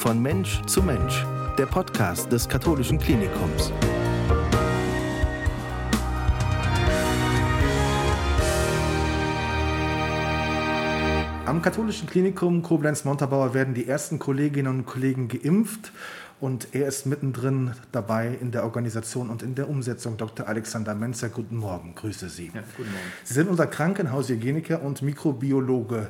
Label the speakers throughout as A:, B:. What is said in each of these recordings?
A: Von Mensch zu Mensch, der Podcast des Katholischen Klinikums. Am Katholischen Klinikum Koblenz-Montabaur werden die ersten Kolleginnen und Kollegen geimpft und er ist mittendrin dabei in der Organisation und in der Umsetzung. Dr. Alexander Menzer, guten Morgen, grüße Sie. Ja, guten Morgen. Sie sind unser Krankenhaushygieniker und Mikrobiologe.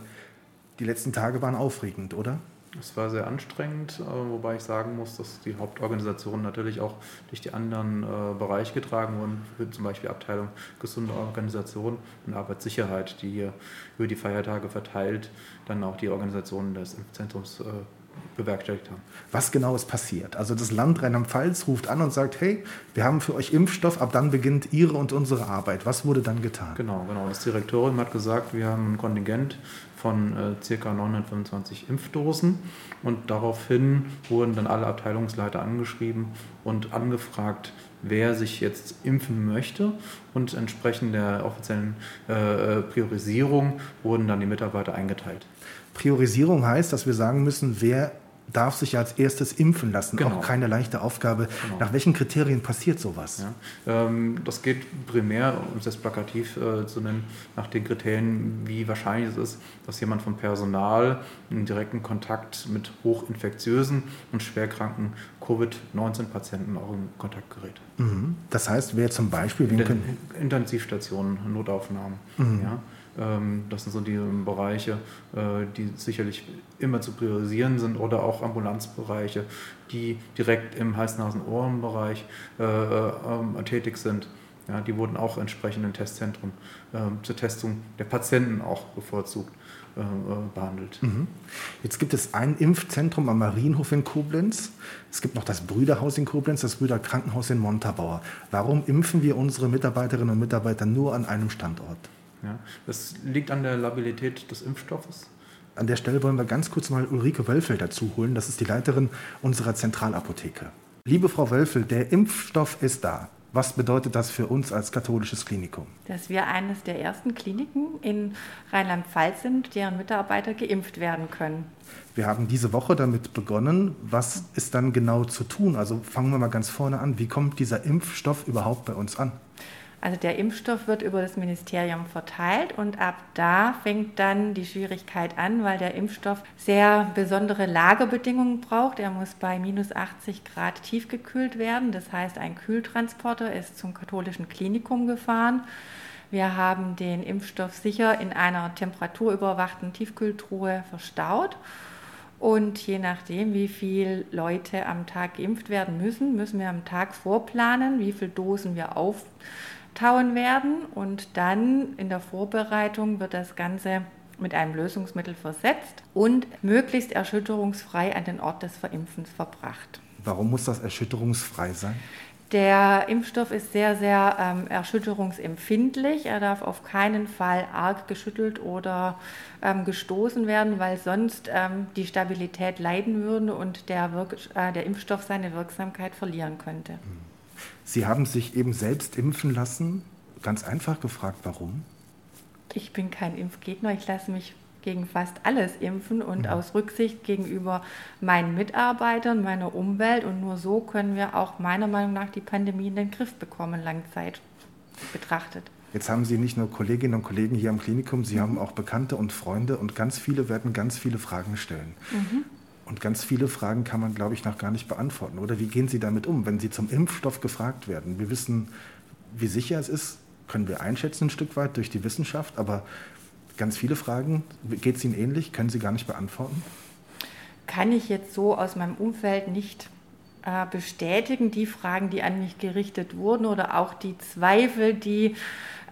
A: Die letzten Tage waren aufregend, oder?
B: Es war sehr anstrengend, äh, wobei ich sagen muss, dass die Hauptorganisation natürlich auch durch die anderen äh, Bereiche getragen wurden, zum Beispiel Abteilung gesunde Organisation und Arbeitssicherheit, die hier über die Feiertage verteilt dann auch die Organisation des Impfzentrums äh, bewerkstelligt haben.
A: Was genau ist passiert? Also das Land Rheinland-Pfalz ruft an und sagt, hey, wir haben für euch Impfstoff, ab dann beginnt Ihre und unsere Arbeit. Was wurde dann getan?
B: Genau, genau. Das Direktorium hat gesagt, wir haben ein Kontingent von äh, ca. 925 Impfdosen und daraufhin wurden dann alle Abteilungsleiter angeschrieben und angefragt, wer sich jetzt impfen möchte und entsprechend der offiziellen äh, äh Priorisierung wurden dann die Mitarbeiter eingeteilt.
A: Priorisierung heißt, dass wir sagen müssen, wer darf sich als erstes impfen lassen. Genau. Auch keine leichte Aufgabe. Genau. Nach welchen Kriterien passiert sowas?
B: Ja, ähm, das geht primär, um es jetzt plakativ äh, zu nennen, nach den Kriterien, wie wahrscheinlich es ist, dass jemand vom Personal in direkten Kontakt mit hochinfektiösen und schwerkranken Covid-19-Patienten auch in Kontakt gerät.
A: Mhm. Das heißt, wer zum Beispiel...
B: Intensivstationen, Notaufnahmen. Mhm. Ja. Ähm, das sind so die Bereiche, äh, die sicherlich immer zu priorisieren sind oder auch Ambulanzbereiche, die direkt im Hals-Nasen-Ohren-Bereich äh, ähm, tätig sind. Ja, die wurden auch entsprechend im Testzentrum ähm, zur Testung der Patienten auch bevorzugt äh, behandelt. Mhm.
A: Jetzt gibt es ein Impfzentrum am Marienhof in Koblenz. Es gibt noch das Brüderhaus in Koblenz, das Brüderkrankenhaus in Montabaur. Warum impfen wir unsere Mitarbeiterinnen und Mitarbeiter nur an einem Standort?
B: Ja, das liegt an der Labilität des Impfstoffes.
A: An der Stelle wollen wir ganz kurz mal Ulrike Wölfel dazu holen. Das ist die Leiterin unserer Zentralapotheke. Liebe Frau Wölfel, der Impfstoff ist da. Was bedeutet das für uns als katholisches Klinikum?
C: Dass wir eines der ersten Kliniken in Rheinland-Pfalz sind, deren Mitarbeiter geimpft werden können.
A: Wir haben diese Woche damit begonnen. Was ist dann genau zu tun? Also fangen wir mal ganz vorne an. Wie kommt dieser Impfstoff überhaupt bei uns an?
C: Also der Impfstoff wird über das Ministerium verteilt und ab da fängt dann die Schwierigkeit an, weil der Impfstoff sehr besondere Lagerbedingungen braucht. Er muss bei minus 80 Grad tiefgekühlt werden. Das heißt, ein Kühltransporter ist zum katholischen Klinikum gefahren. Wir haben den Impfstoff sicher in einer temperaturüberwachten Tiefkühltruhe verstaut. Und je nachdem, wie viele Leute am Tag geimpft werden müssen, müssen wir am Tag vorplanen, wie viele Dosen wir auf tauen werden und dann in der Vorbereitung wird das Ganze mit einem Lösungsmittel versetzt und möglichst erschütterungsfrei an den Ort des Verimpfens verbracht.
A: Warum muss das erschütterungsfrei sein?
C: Der Impfstoff ist sehr, sehr ähm, erschütterungsempfindlich. Er darf auf keinen Fall arg geschüttelt oder ähm, gestoßen werden, weil sonst ähm, die Stabilität leiden würde und der, Wirk äh, der Impfstoff seine Wirksamkeit verlieren könnte. Mhm.
A: Sie haben sich eben selbst impfen lassen. Ganz einfach gefragt, warum?
C: Ich bin kein Impfgegner. Ich lasse mich gegen fast alles impfen und mhm. aus Rücksicht gegenüber meinen Mitarbeitern, meiner Umwelt. Und nur so können wir auch meiner Meinung nach die Pandemie in den Griff bekommen, Langzeit betrachtet.
A: Jetzt haben Sie nicht nur Kolleginnen und Kollegen hier am Klinikum, Sie mhm. haben auch Bekannte und Freunde und ganz viele werden ganz viele Fragen stellen. Mhm. Und ganz viele Fragen kann man, glaube ich, noch gar nicht beantworten. Oder wie gehen Sie damit um, wenn Sie zum Impfstoff gefragt werden? Wir wissen, wie sicher es ist, können wir einschätzen ein Stück weit durch die Wissenschaft, aber ganz viele Fragen, geht es Ihnen ähnlich, können Sie gar nicht beantworten?
C: Kann ich jetzt so aus meinem Umfeld nicht äh, bestätigen, die Fragen, die an mich gerichtet wurden oder auch die Zweifel, die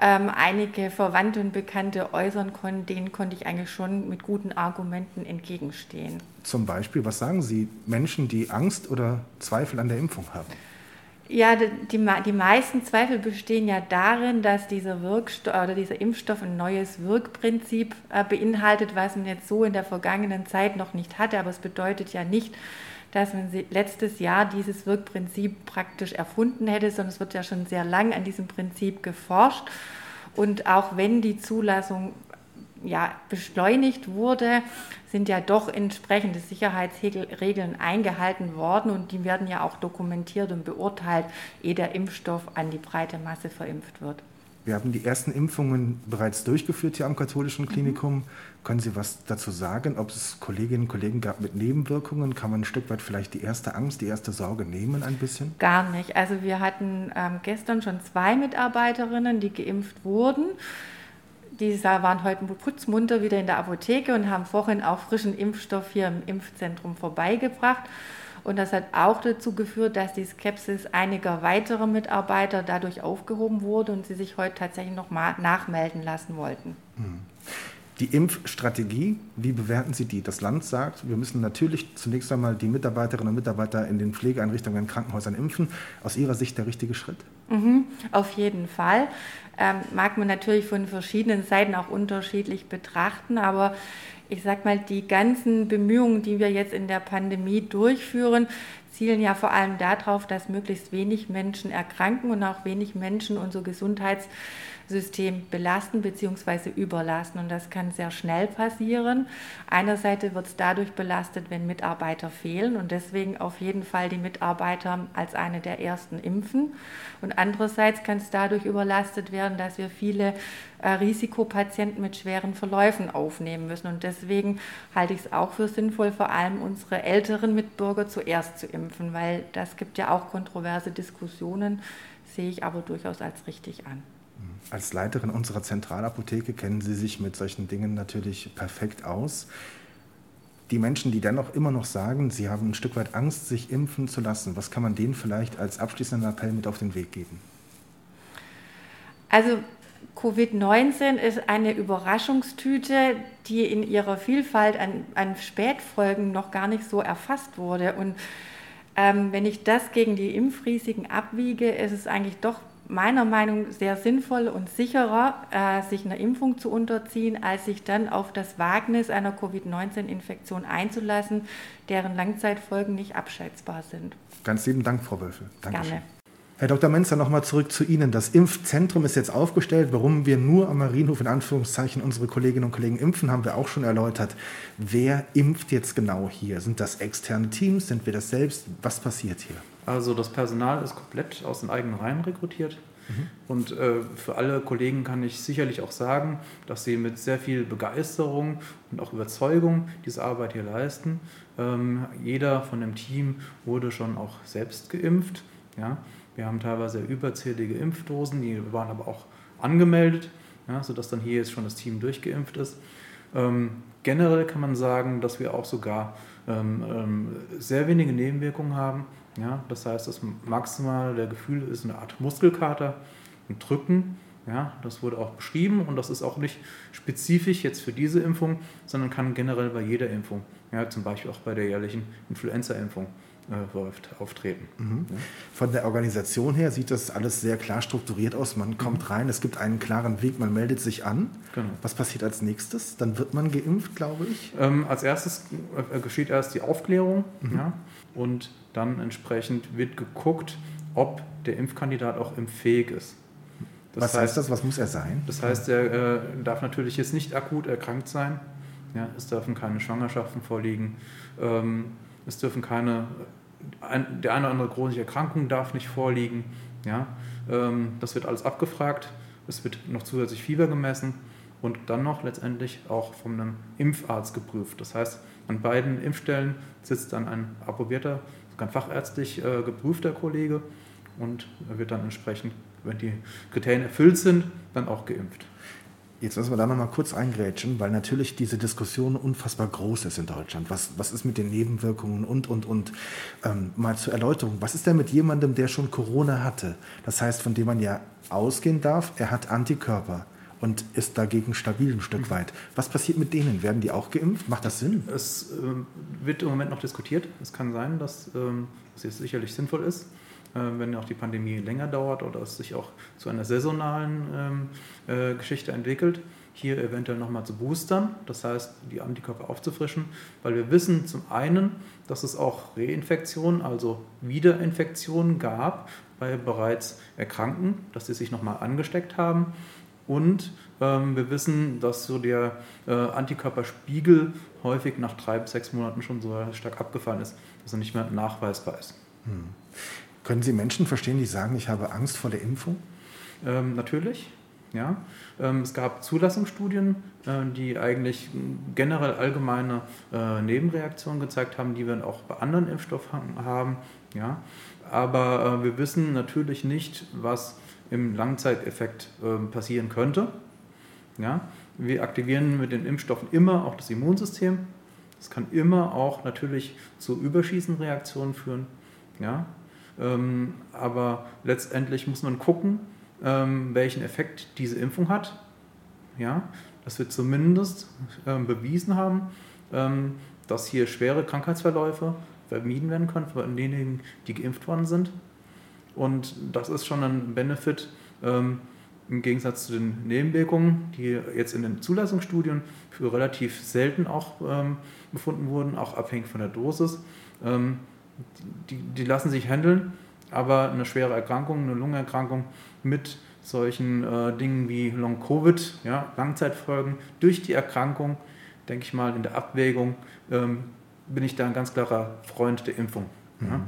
C: ähm, einige Verwandte und Bekannte äußern konnten, denen konnte ich eigentlich schon mit guten Argumenten entgegenstehen.
A: Zum Beispiel, was sagen Sie Menschen, die Angst oder Zweifel an der Impfung haben?
C: Ja, die, die meisten Zweifel bestehen ja darin, dass dieser, Wirkstoff, oder dieser Impfstoff ein neues Wirkprinzip äh, beinhaltet, was man jetzt so in der vergangenen Zeit noch nicht hatte. Aber es bedeutet ja nicht, dass man letztes Jahr dieses Wirkprinzip praktisch erfunden hätte, sondern es wird ja schon sehr lang an diesem Prinzip geforscht. Und auch wenn die Zulassung ja, beschleunigt wurde, sind ja doch entsprechende Sicherheitsregeln eingehalten worden und die werden ja auch dokumentiert und beurteilt, ehe der Impfstoff an die breite Masse verimpft wird.
A: Wir haben die ersten Impfungen bereits durchgeführt hier am katholischen mhm. Klinikum. Mhm. Können Sie was dazu sagen, ob es Kolleginnen und Kollegen gab mit Nebenwirkungen? Kann man ein Stück weit vielleicht die erste Angst, die erste Sorge nehmen ein bisschen?
C: Gar nicht. Also wir hatten ähm, gestern schon zwei Mitarbeiterinnen, die geimpft wurden. Die waren heute putzmunter wieder in der Apotheke und haben vorhin auch frischen Impfstoff hier im Impfzentrum vorbeigebracht. Und das hat auch dazu geführt, dass die Skepsis einiger weiterer Mitarbeiter dadurch aufgehoben wurde und sie sich heute tatsächlich nochmal nachmelden lassen wollten.
A: Hm. Die Impfstrategie, wie bewerten Sie die? Das Land sagt, wir müssen natürlich zunächst einmal die Mitarbeiterinnen und Mitarbeiter in den Pflegeeinrichtungen, in Krankenhäusern impfen. Aus Ihrer Sicht der richtige Schritt?
C: Mhm, auf jeden Fall. Ähm, mag man natürlich von verschiedenen Seiten auch unterschiedlich betrachten, aber ich sag mal, die ganzen Bemühungen, die wir jetzt in der Pandemie durchführen, zielen ja vor allem darauf, dass möglichst wenig Menschen erkranken und auch wenig Menschen unser Gesundheits System belasten bzw. überlasten. Und das kann sehr schnell passieren. Einerseits wird es dadurch belastet, wenn Mitarbeiter fehlen und deswegen auf jeden Fall die Mitarbeiter als eine der ersten impfen. Und andererseits kann es dadurch überlastet werden, dass wir viele Risikopatienten mit schweren Verläufen aufnehmen müssen. Und deswegen halte ich es auch für sinnvoll, vor allem unsere älteren Mitbürger zuerst zu impfen, weil das gibt ja auch kontroverse Diskussionen, sehe ich aber durchaus als richtig an.
A: Als Leiterin unserer Zentralapotheke kennen Sie sich mit solchen Dingen natürlich perfekt aus. Die Menschen, die dennoch immer noch sagen, sie haben ein Stück weit Angst, sich impfen zu lassen, was kann man denen vielleicht als abschließenden Appell mit auf den Weg geben?
C: Also Covid-19 ist eine Überraschungstüte, die in ihrer Vielfalt an, an Spätfolgen noch gar nicht so erfasst wurde. Und ähm, wenn ich das gegen die Impfrisiken abwiege, ist es eigentlich doch meiner Meinung nach sehr sinnvoll und sicherer, äh, sich einer Impfung zu unterziehen, als sich dann auf das Wagnis einer Covid-19-Infektion einzulassen, deren Langzeitfolgen nicht abschätzbar sind.
A: Ganz lieben Dank, Frau Wölfel. Dankeschön. Gerne. Herr Dr. Menzer, nochmal zurück zu Ihnen. Das Impfzentrum ist jetzt aufgestellt. Warum wir nur am Marienhof in Anführungszeichen unsere Kolleginnen und Kollegen impfen, haben wir auch schon erläutert. Wer impft jetzt genau hier? Sind das externe Teams? Sind wir das selbst? Was passiert hier?
B: Also das Personal ist komplett aus den eigenen Reihen rekrutiert. Mhm. Und äh, für alle Kollegen kann ich sicherlich auch sagen, dass sie mit sehr viel Begeisterung und auch Überzeugung diese Arbeit hier leisten. Ähm, jeder von dem Team wurde schon auch selbst geimpft. Ja? Wir haben teilweise überzählige Impfdosen, die waren aber auch angemeldet, ja, sodass dann hier jetzt schon das Team durchgeimpft ist. Ähm, generell kann man sagen, dass wir auch sogar ähm, ähm, sehr wenige Nebenwirkungen haben. Ja, das heißt, das maximale der Gefühle ist eine Art Muskelkater, ein Drücken. Ja, das wurde auch beschrieben und das ist auch nicht spezifisch jetzt für diese Impfung, sondern kann generell bei jeder Impfung, ja, zum Beispiel auch bei der jährlichen Influenza-Impfung, auftreten.
A: Mhm. Ja. Von der Organisation her sieht das alles sehr klar strukturiert aus. Man kommt mhm. rein, es gibt einen klaren Weg, man meldet sich an. Genau. Was passiert als nächstes? Dann wird man geimpft, glaube ich.
B: Ähm, als erstes äh, geschieht erst die Aufklärung mhm. ja, und dann entsprechend wird geguckt, ob der Impfkandidat auch impffähig ist.
A: Das Was heißt, heißt, das? Was muss er sein?
B: Das heißt, er äh, darf natürlich jetzt nicht akut erkrankt sein. Ja, es dürfen keine Schwangerschaften vorliegen. Ähm, es dürfen keine, ein, der eine oder andere chronische Erkrankung darf nicht vorliegen. Ja, ähm, das wird alles abgefragt. Es wird noch zusätzlich Fieber gemessen und dann noch letztendlich auch von einem Impfarzt geprüft. Das heißt, an beiden Impfstellen sitzt dann ein approbierter sogar fachärztlich äh, geprüfter Kollege und wird dann entsprechend, wenn die Kriterien erfüllt sind, dann auch geimpft.
A: Jetzt müssen wir da nochmal kurz eingrätschen, weil natürlich diese Diskussion unfassbar groß ist in Deutschland. Was, was ist mit den Nebenwirkungen und, und, und. Ähm, mal zur Erläuterung. Was ist denn mit jemandem, der schon Corona hatte? Das heißt, von dem man ja ausgehen darf, er hat Antikörper und ist dagegen stabil ein Stück weit. Was passiert mit denen? Werden die auch geimpft? Macht das Sinn?
B: Es äh, wird im Moment noch diskutiert. Es kann sein, dass ähm, es jetzt sicherlich sinnvoll ist, wenn auch die Pandemie länger dauert oder es sich auch zu einer saisonalen ähm, äh, Geschichte entwickelt. Hier eventuell nochmal zu boostern, das heißt, die Antikörper aufzufrischen, weil wir wissen zum einen, dass es auch Reinfektionen, also Wiederinfektionen gab bei bereits Erkrankten, dass sie sich nochmal angesteckt haben. Und ähm, wir wissen, dass so der äh, Antikörperspiegel häufig nach drei bis sechs Monaten schon so stark abgefallen ist, dass er nicht mehr nachweisbar ist. Hm.
A: Können Sie Menschen verstehen, die sagen, ich habe Angst vor der Impfung?
B: Ähm, natürlich. Ja. Ähm, es gab Zulassungsstudien, äh, die eigentlich generell allgemeine äh, Nebenreaktionen gezeigt haben, die wir auch bei anderen Impfstoffen haben. Ja. Aber äh, wir wissen natürlich nicht, was im Langzeiteffekt ähm, passieren könnte. Ja. Wir aktivieren mit den Impfstoffen immer auch das Immunsystem. Das kann immer auch natürlich zu Überschießenreaktionen führen. Ja. Ähm, aber letztendlich muss man gucken, ähm, welchen Effekt diese Impfung hat. Ja, dass wir zumindest ähm, bewiesen haben, ähm, dass hier schwere Krankheitsverläufe vermieden werden können von denjenigen, die geimpft worden sind. Und das ist schon ein Benefit ähm, im Gegensatz zu den Nebenwirkungen, die jetzt in den Zulassungsstudien für relativ selten auch ähm, befunden wurden, auch abhängig von der Dosis. Die, die lassen sich handeln, aber eine schwere Erkrankung, eine Lungenerkrankung mit solchen äh, Dingen wie Long-Covid, ja, Langzeitfolgen durch die Erkrankung, denke ich mal, in der Abwägung ähm, bin ich da ein ganz klarer Freund der Impfung. Ja. Mhm.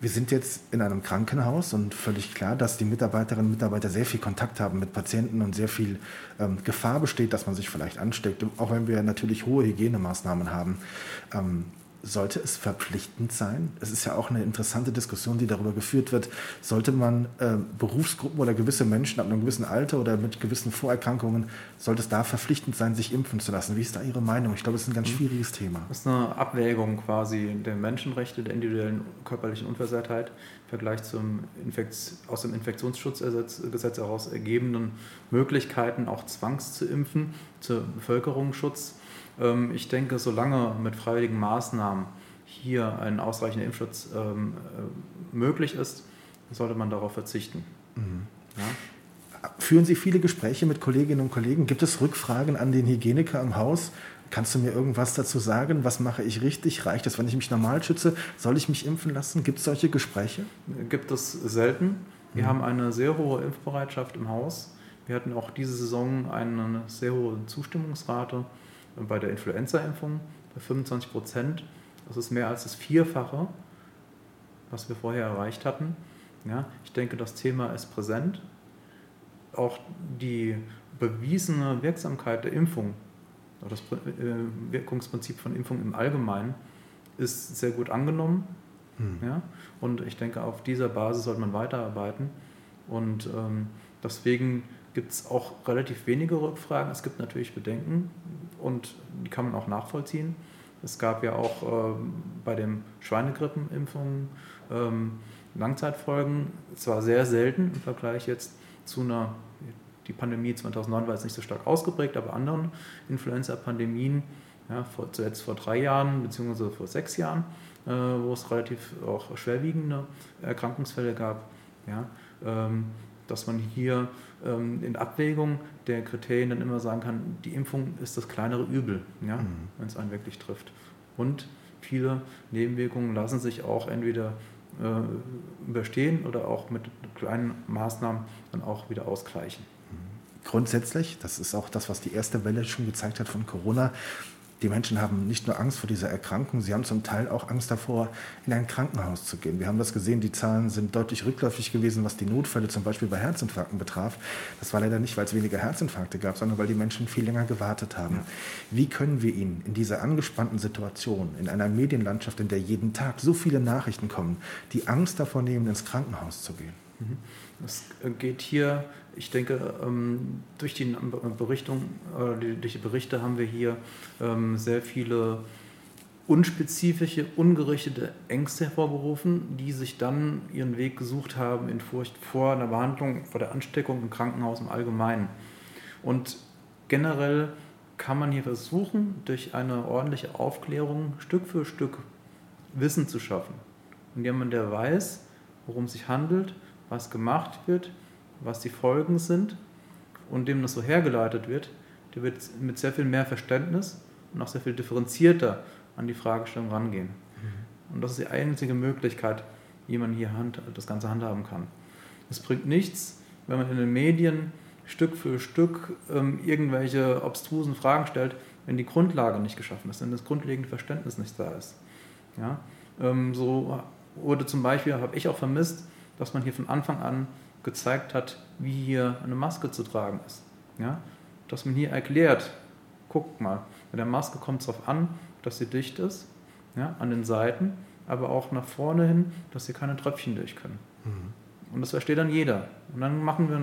A: Wir sind jetzt in einem Krankenhaus und völlig klar, dass die Mitarbeiterinnen und Mitarbeiter sehr viel Kontakt haben mit Patienten und sehr viel ähm, Gefahr besteht, dass man sich vielleicht ansteckt, auch wenn wir natürlich hohe Hygienemaßnahmen haben. Ähm, sollte es verpflichtend sein? Es ist ja auch eine interessante Diskussion, die darüber geführt wird. Sollte man äh, Berufsgruppen oder gewisse Menschen ab einem gewissen Alter oder mit gewissen Vorerkrankungen, sollte es da verpflichtend sein, sich impfen zu lassen? Wie ist da Ihre Meinung? Ich glaube, es ist ein ganz mhm. schwieriges Thema.
B: Das ist eine Abwägung quasi der Menschenrechte, der individuellen körperlichen Unversehrtheit im Vergleich zum Infekt aus dem Infektionsschutzgesetz heraus ergebenden Möglichkeiten, auch zwangs zu impfen, zur Bevölkerungsschutz ich denke, solange mit freiwilligen Maßnahmen hier ein ausreichender Impfschutz ähm, äh, möglich ist, sollte man darauf verzichten. Mhm.
A: Ja? Führen Sie viele Gespräche mit Kolleginnen und Kollegen? Gibt es Rückfragen an den Hygieniker im Haus? Kannst du mir irgendwas dazu sagen? Was mache ich richtig? Reicht es, wenn ich mich normal schütze? Soll ich mich impfen lassen? Gibt es solche Gespräche?
B: Gibt es selten. Wir mhm. haben eine sehr hohe Impfbereitschaft im Haus. Wir hatten auch diese Saison eine sehr hohe Zustimmungsrate bei der Influenza-Impfung bei 25 Prozent. Das ist mehr als das Vierfache, was wir vorher erreicht hatten. Ja, ich denke, das Thema ist präsent. Auch die bewiesene Wirksamkeit der Impfung, das äh, Wirkungsprinzip von Impfung im Allgemeinen, ist sehr gut angenommen. Hm. Ja, und ich denke, auf dieser Basis sollte man weiterarbeiten. Und ähm, deswegen gibt es auch relativ wenige Rückfragen. Es gibt natürlich Bedenken und die kann man auch nachvollziehen. Es gab ja auch äh, bei den Schweinegrippenimpfungen ähm, Langzeitfolgen, zwar sehr selten im Vergleich jetzt zu einer, die Pandemie 2009 war jetzt nicht so stark ausgeprägt, aber anderen Influenza-Pandemien, ja, zuletzt vor drei Jahren bzw. vor sechs Jahren, äh, wo es relativ auch schwerwiegende Erkrankungsfälle gab. Ja, ähm, dass man hier ähm, in Abwägung der Kriterien dann immer sagen kann, die Impfung ist das kleinere Übel, ja, mhm. wenn es einen wirklich trifft. Und viele Nebenwirkungen lassen sich auch entweder äh, überstehen oder auch mit kleinen Maßnahmen dann auch wieder ausgleichen.
A: Grundsätzlich, das ist auch das, was die erste Welle schon gezeigt hat von Corona, die Menschen haben nicht nur Angst vor dieser Erkrankung, sie haben zum Teil auch Angst davor, in ein Krankenhaus zu gehen. Wir haben das gesehen, die Zahlen sind deutlich rückläufig gewesen, was die Notfälle zum Beispiel bei Herzinfarkten betraf. Das war leider nicht, weil es weniger Herzinfarkte gab, sondern weil die Menschen viel länger gewartet haben. Wie können wir ihnen in dieser angespannten Situation, in einer Medienlandschaft, in der jeden Tag so viele Nachrichten kommen, die Angst davor nehmen, ins Krankenhaus zu gehen?
B: Mhm. Es geht hier ich denke, ähm, durch die Berichtung, durch die Berichte haben wir hier ähm, sehr viele unspezifische, ungerichtete Ängste hervorgerufen, die sich dann ihren Weg gesucht haben in Furcht vor einer Behandlung, vor der Ansteckung im Krankenhaus im Allgemeinen. Und generell kann man hier versuchen, durch eine ordentliche Aufklärung Stück für Stück Wissen zu schaffen. Und jemand, der weiß, worum es sich handelt, was gemacht wird, was die Folgen sind und dem das so hergeleitet wird, der wird mit sehr viel mehr Verständnis und auch sehr viel differenzierter an die Fragestellung rangehen. Mhm. Und das ist die einzige Möglichkeit, wie man hier hand, das Ganze handhaben kann. Es bringt nichts, wenn man in den Medien Stück für Stück ähm, irgendwelche obstrusen Fragen stellt, wenn die Grundlage nicht geschaffen ist, wenn das grundlegende Verständnis nicht da ist. Ja? Ähm, so wurde zum Beispiel, habe ich auch vermisst, dass man hier von Anfang an gezeigt hat, wie hier eine Maske zu tragen ist. Ja? Dass man hier erklärt, guckt mal, bei der Maske kommt es darauf an, dass sie dicht ist, ja, an den Seiten, aber auch nach vorne hin, dass hier keine Tröpfchen durch können. Mhm. Und das versteht dann jeder. Und dann machen wir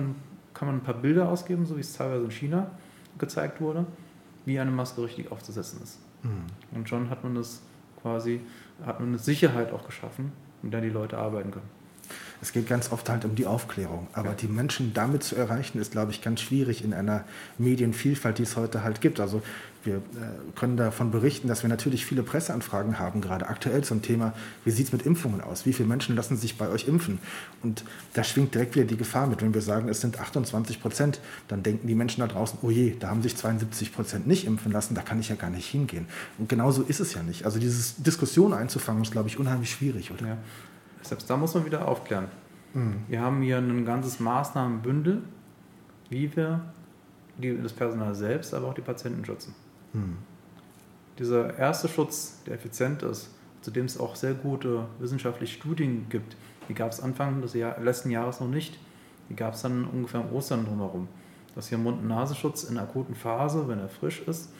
B: kann man ein paar Bilder ausgeben, so wie es teilweise in China gezeigt wurde, wie eine Maske richtig aufzusetzen ist. Mhm. Und schon hat man das quasi, hat man eine Sicherheit auch geschaffen, mit der die Leute arbeiten können.
A: Es geht ganz oft halt um die Aufklärung. Aber die Menschen damit zu erreichen, ist, glaube ich, ganz schwierig in einer Medienvielfalt, die es heute halt gibt. Also wir äh, können davon berichten, dass wir natürlich viele Presseanfragen haben, gerade aktuell zum Thema, wie sieht es mit Impfungen aus? Wie viele Menschen lassen sich bei euch impfen? Und da schwingt direkt wieder die Gefahr mit. Wenn wir sagen, es sind 28 Prozent, dann denken die Menschen da draußen, oh je, da haben sich 72 Prozent nicht impfen lassen, da kann ich ja gar nicht hingehen. Und genauso ist es ja nicht. Also diese Diskussion einzufangen, ist, glaube ich, unheimlich schwierig. Oder?
B: Ja. Selbst da muss man wieder aufklären. Mhm. Wir haben hier ein ganzes Maßnahmenbündel, wie wir die, das Personal selbst, aber auch die Patienten schützen. Mhm. Dieser erste Schutz, der effizient ist, zu dem es auch sehr gute wissenschaftliche Studien gibt, die gab es Anfang des Jahr, letzten Jahres noch nicht. Die gab es dann ungefähr um Ostern drumherum. Dass hier Mund-Nasenschutz in der akuten Phase, wenn er frisch ist,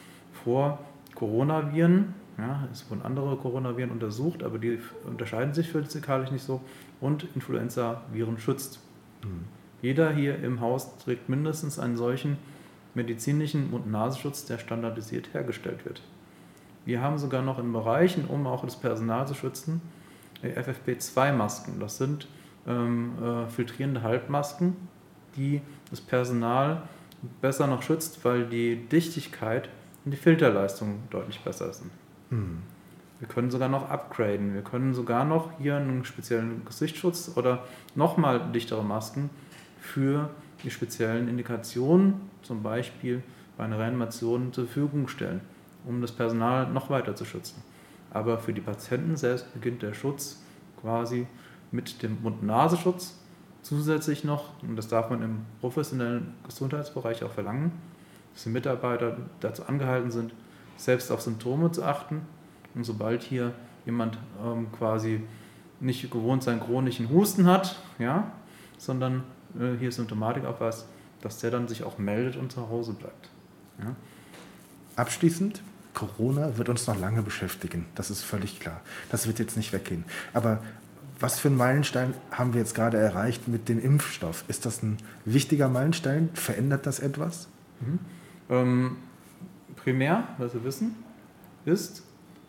B: vor Coronaviren ja, es wurden andere Coronaviren untersucht, aber die unterscheiden sich physikalisch nicht so. Und Influenza-Viren schützt. Mhm. Jeder hier im Haus trägt mindestens einen solchen medizinischen Mund-Nasenschutz, der standardisiert hergestellt wird. Wir haben sogar noch in Bereichen, um auch das Personal zu schützen, FFP2-Masken. Das sind ähm, äh, filtrierende Halbmasken, die das Personal besser noch schützt, weil die Dichtigkeit und die Filterleistung deutlich besser sind. Wir können sogar noch upgraden. Wir können sogar noch hier einen speziellen Gesichtsschutz oder nochmal dichtere Masken für die speziellen Indikationen, zum Beispiel bei einer Reanimation, zur Verfügung stellen, um das Personal noch weiter zu schützen. Aber für die Patienten selbst beginnt der Schutz quasi mit dem Mund-Nasenschutz. Zusätzlich noch, und das darf man im professionellen Gesundheitsbereich auch verlangen, dass die Mitarbeiter dazu angehalten sind, selbst auf Symptome zu achten. Und sobald hier jemand ähm, quasi nicht gewohnt seinen chronischen Husten hat, ja, sondern äh, hier Symptomatik aufweist, dass der dann sich auch meldet und zu Hause bleibt. Ja.
A: Abschließend, Corona wird uns noch lange beschäftigen, das ist völlig klar. Das wird jetzt nicht weggehen. Aber was für einen Meilenstein haben wir jetzt gerade erreicht mit dem Impfstoff? Ist das ein wichtiger Meilenstein? Verändert das etwas? Mhm.
B: Ähm, primär, was wir wissen, ist,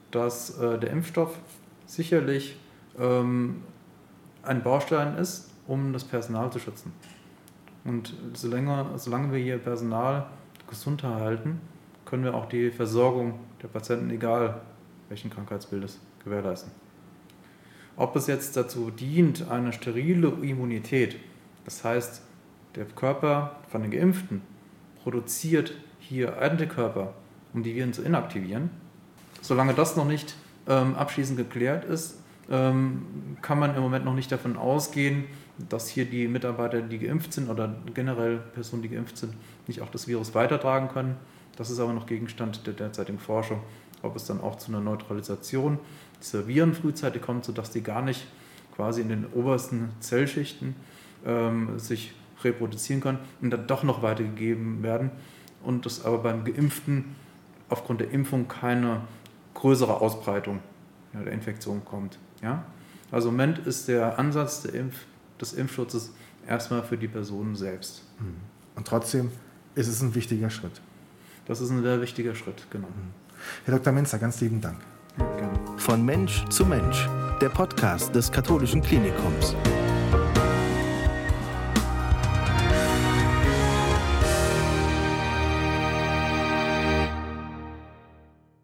B: dass äh, der Impfstoff sicherlich ähm, ein Baustein ist, um das Personal zu schützen. Und solange, solange wir hier Personal gesund erhalten, können wir auch die Versorgung der Patienten, egal welchen Krankheitsbildes, gewährleisten. Ob es jetzt dazu dient, eine sterile Immunität, das heißt, der Körper von den Geimpften produziert hier Antikörper, um die Viren zu inaktivieren. Solange das noch nicht ähm, abschließend geklärt ist, ähm, kann man im Moment noch nicht davon ausgehen, dass hier die Mitarbeiter, die geimpft sind oder generell Personen, die geimpft sind, nicht auch das Virus weitertragen können. Das ist aber noch Gegenstand der derzeitigen Forschung, ob es dann auch zu einer Neutralisation dieser Viren frühzeitig kommt, sodass die gar nicht quasi in den obersten Zellschichten ähm, sich reproduzieren können und dann doch noch weitergegeben werden und es aber beim Geimpften aufgrund der Impfung keine größere Ausbreitung ja, der Infektion kommt. Ja? Also im Moment ist der Ansatz der Impf des Impfschutzes erstmal für die Person selbst.
A: Mhm. Und trotzdem ist es ein wichtiger Schritt.
B: Das ist ein sehr wichtiger Schritt, genau.
A: Mhm. Herr Dr. Menzer, ganz lieben Dank.
D: Ja, gerne. Von Mensch zu Mensch, der Podcast des Katholischen Klinikums.